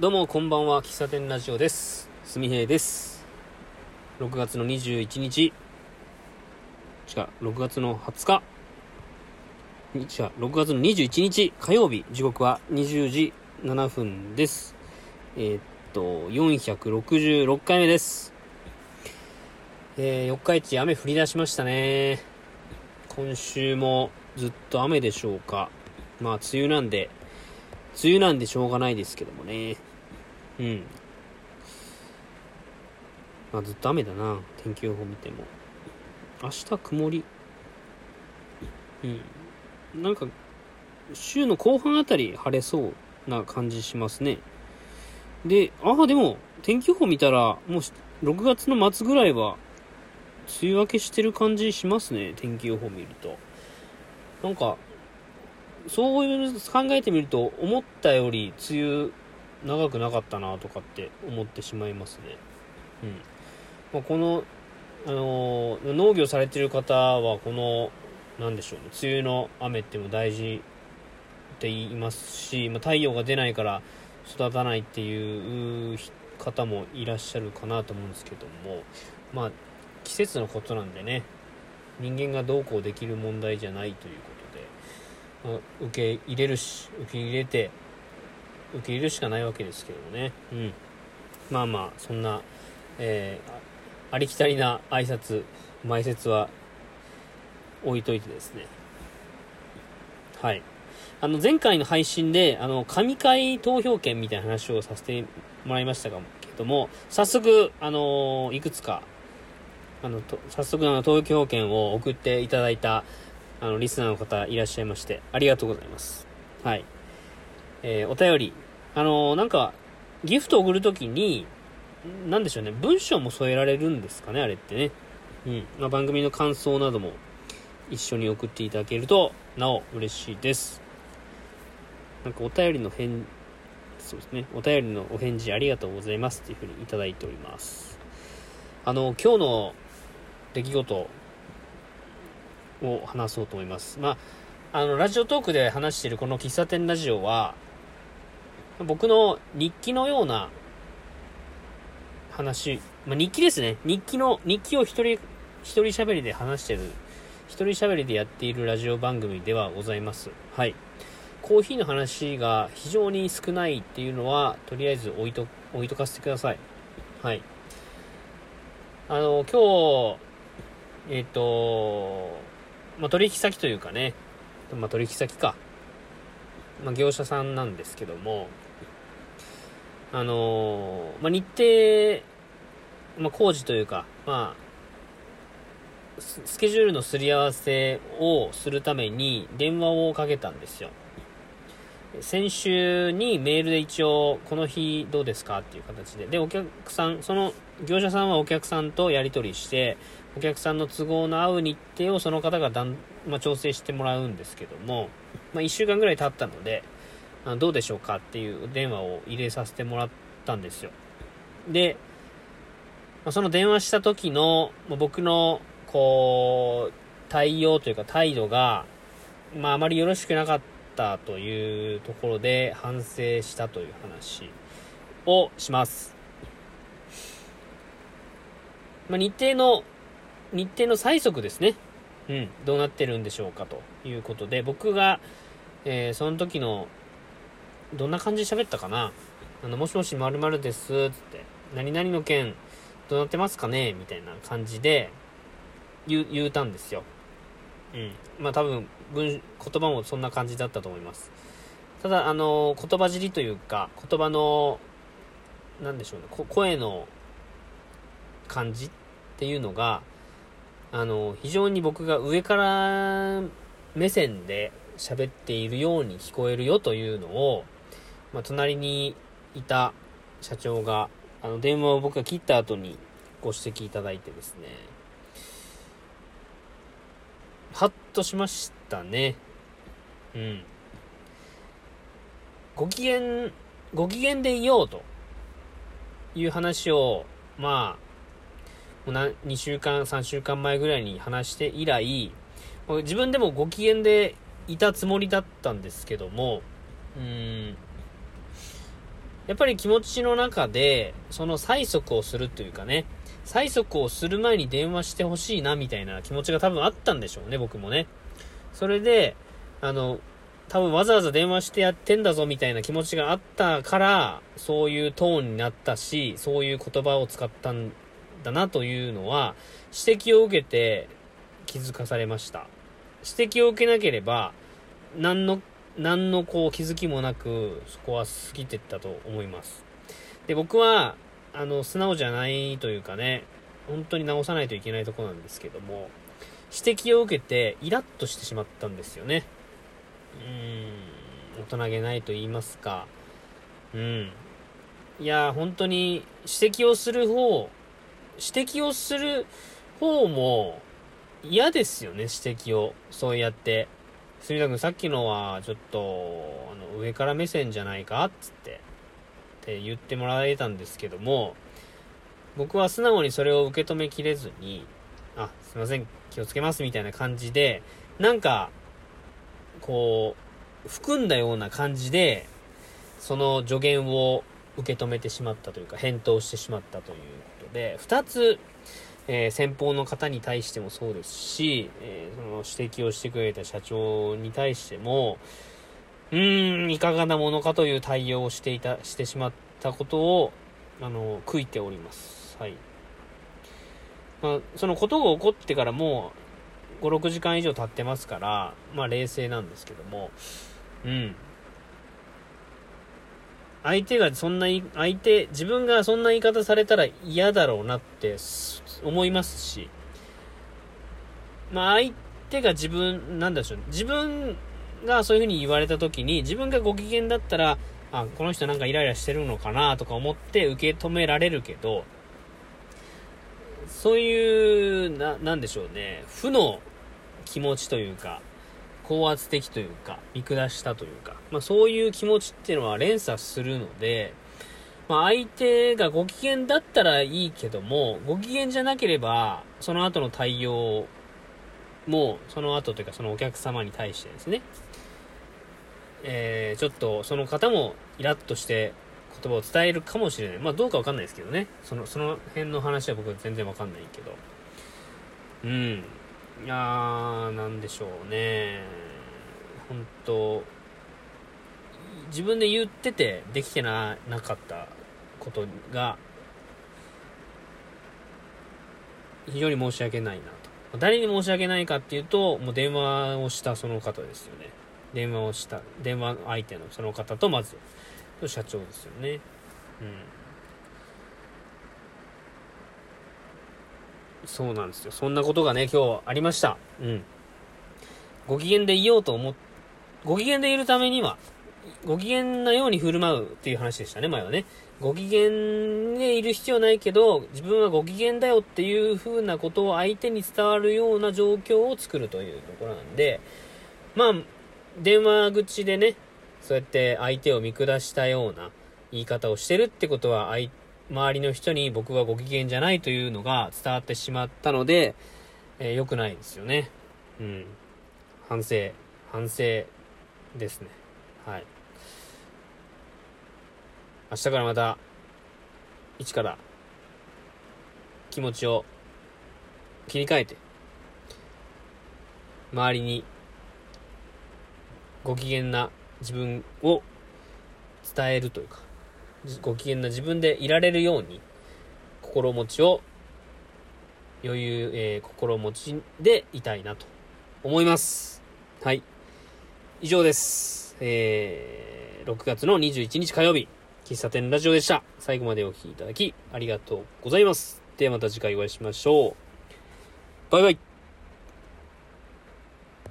どうもこんばんは喫茶店ラジオです。すみへいです。6月の21日。違う6月の20日。違う6月の21日。火曜日。時刻は20時7分です。えーっと466回目です。えー、四日市雨降り出しましたね。今週もずっと雨でしょうか。まあ梅雨なんで梅雨なんでしょうがないですけどもね。うん。まあずっと雨だな。天気予報見ても。明日曇り。うん。なんか、週の後半あたり晴れそうな感じしますね。で、ああ、でも、天気予報見たら、もう6月の末ぐらいは、梅雨明けしてる感じしますね。天気予報見ると。なんか、そういう考えてみると、思ったより梅雨長くなかったなとかって思ってしまいますね。うん。まあ、この、あのー農業されてる方は、この、なんでしょうね、梅雨の雨っても大事って言いますし、まあ、太陽が出ないから育たないっていう方もいらっしゃるかなと思うんですけども、まあ、季節のことなんでね、人間がどうこうできる問題じゃないということ、受け入れるし受け入れて受け入れるしかないわけですけどね。うん。まあまあそんな、えーありきたりな挨拶前説は置いといてですね。はい。あの前回の配信であの神回投票券みたいな話をさせてもらいましたけども早速あのいくつかあのと早速あの投票券を送っていただいたあの、リスナーの方いらっしゃいまして、ありがとうございます。はい。えーお便り。あのーなんか、ギフトを送るときに、なんでしょうね、文章も添えられるんですかね、あれってね。うん。まあ、番組の感想なども一緒に送っていただけると、なお嬉しいです。なんかお便りの返、そうですね、お便りのお返事ありがとうございますっていうふうにいただいております。あの、今日の出来事、を話そうと思います。まあ、あの、ラジオトークで話しているこの喫茶店ラジオは、僕の日記のような話、まあ、日記ですね。日記の、日記を一人、一人喋りで話してる、一人喋りでやっているラジオ番組ではございます。はい。コーヒーの話が非常に少ないっていうのは、とりあえず置いと、置いとかせてください。はい。あの、今日、えっ、と、まあ、取引先というかね、まあ、取引先か、まあ、業者さんなんですけども、あのーまあ、日程、まあ、工事というか、まあ、ススケジュールのすり合わせをするために電話をかけたんですよ。先週にメールで一応、この日どうですかっていう形で。で、お客さん、その業者さんはお客さんとやり取りして、お客さんの都合の合う日程をその方がだん、まあ、調整してもらうんですけども、まあ、1週間ぐらい経ったので、あどうでしょうかっていう電話を入れさせてもらったんですよ。で、まあ、その電話した時の、まあ、僕の、こう、対応というか態度が、まあ、あまりよろしくなかったたというところで反省したという話をします。まあ、日程の日程の催促ですね。うん、どうなってるんでしょうかということで、僕が、えーその時の、どんな感じで喋ったかな？あの、もしもし〇〇です、つって、何々の件、どうなってますかね？みたいな感じで、言う、言うたんですよ。うん。まあ多分、文、言葉もそんな感じだったと思います。ただ、あの、言葉尻というか、言葉の、なんでしょうね、声の感じっていうのが、あの、非常に僕が上から目線で喋っているように聞こえるよというのを、まあ、隣にいた社長が、あの、電話を僕が切った後にご指摘いただいてですね、ハッとしましたね。うん。ご機嫌、ご機嫌でいようという話を、まあ、2週間、3週間前ぐらいに話して以来、自分でもご機嫌でいたつもりだったんですけども、うん、やっぱり気持ちの中で、その催促をするというかね、催促をする前に電話してほしいな、みたいな気持ちが多分あったんでしょうね、僕もね。それで、あの、多分わざわざ電話してやってんだぞみたいな気持ちがあったから、そういうトーンになったし、そういう言葉を使ったんだなというのは、指摘を受けて気づかされました。指摘を受けなければ、何の、何のこう気づきもなく、そこは過ぎてったと思います。で、僕は、あの、素直じゃないというかね、本当に直さないといけないとこなんですけども、指摘を受けてイラッとしてしまったんですよね。うん、大人げないと言いますか。うん。いや、本当に指摘をする方、指摘をする方も嫌ですよね、指摘を。そうやって。住田君さっきのはちょっと、あの、上から目線じゃないかつって、って言ってもらえたんですけども、僕は素直にそれを受け止めきれずに、あ、すいません、気をつけますみたいな感じで、なんか、こう、含んだような感じで、その助言を受け止めてしまったというか、返答してしまったということで、二つ、えー、先方の方に対してもそうですし、えー、その指摘をしてくれた社長に対しても、うーん、いかがなものかという対応をしていた、してしまったことを、あの、悔いております。はい。まあ、そのことが起こってからもう、5、6時間以上経ってますから、まあ、冷静なんですけども、うん。相手がそんな、相手、自分がそんな言い方されたら嫌だろうなって思いますし、まあ相手が自分、なんでしょう、自分がそういう風に言われた時に、自分がご機嫌だったら、あ、この人なんかイライラしてるのかなとか思って受け止められるけど、そういう、な、なんでしょうね、負の気持ちというか、高圧的というか、見下したというか、まあそういう気持ちっていうのは連鎖するので、まあ相手がご機嫌だったらいいけども、ご機嫌じゃなければ、その後の対応もう、その後というかそのお客様に対してですね、えー、ちょっとその方もイラッとして言葉を伝えるかもしれない。まあどうかわかんないですけどね。その、その辺の話は僕は全然わかんないけど。うん。いやー、なんでしょうね。本当自分で言っててできてな、なかったことが、非常に申し訳ないなと。誰に申し訳ないかっていうと、もう電話をしたその方ですよね。電話をした、電話相手のその方とまず、社長ですよね。うん。そうなんですよ。そんなことがね、今日ありました。うん。ご機嫌でいようと思っ、ご機嫌でいるためには、ご機嫌なように振る舞うっていう話でしたね、前はね。ご機嫌でいる必要ないけど、自分はご機嫌だよっていう風なことを相手に伝わるような状況を作るというところなんで、まあ、電話口でね、そうやって相手を見下したような言い方をしてるってことは、周りの人に僕はご機嫌じゃないというのが伝わってしまったので、えー、良くないですよね。うん。反省、反省ですね。はい。明日からまた、一から気持ちを切り替えて、周りにご機嫌な自分を伝えるというか、ご機嫌な自分でいられるように、心持ちを、余裕、えー、心持ちでいたいなと思います。はい。以上です。えー、6月の21日火曜日、喫茶店ラジオでした。最後までお聴きいただき、ありがとうございます。ではまた次回お会いしましょう。バイバイ。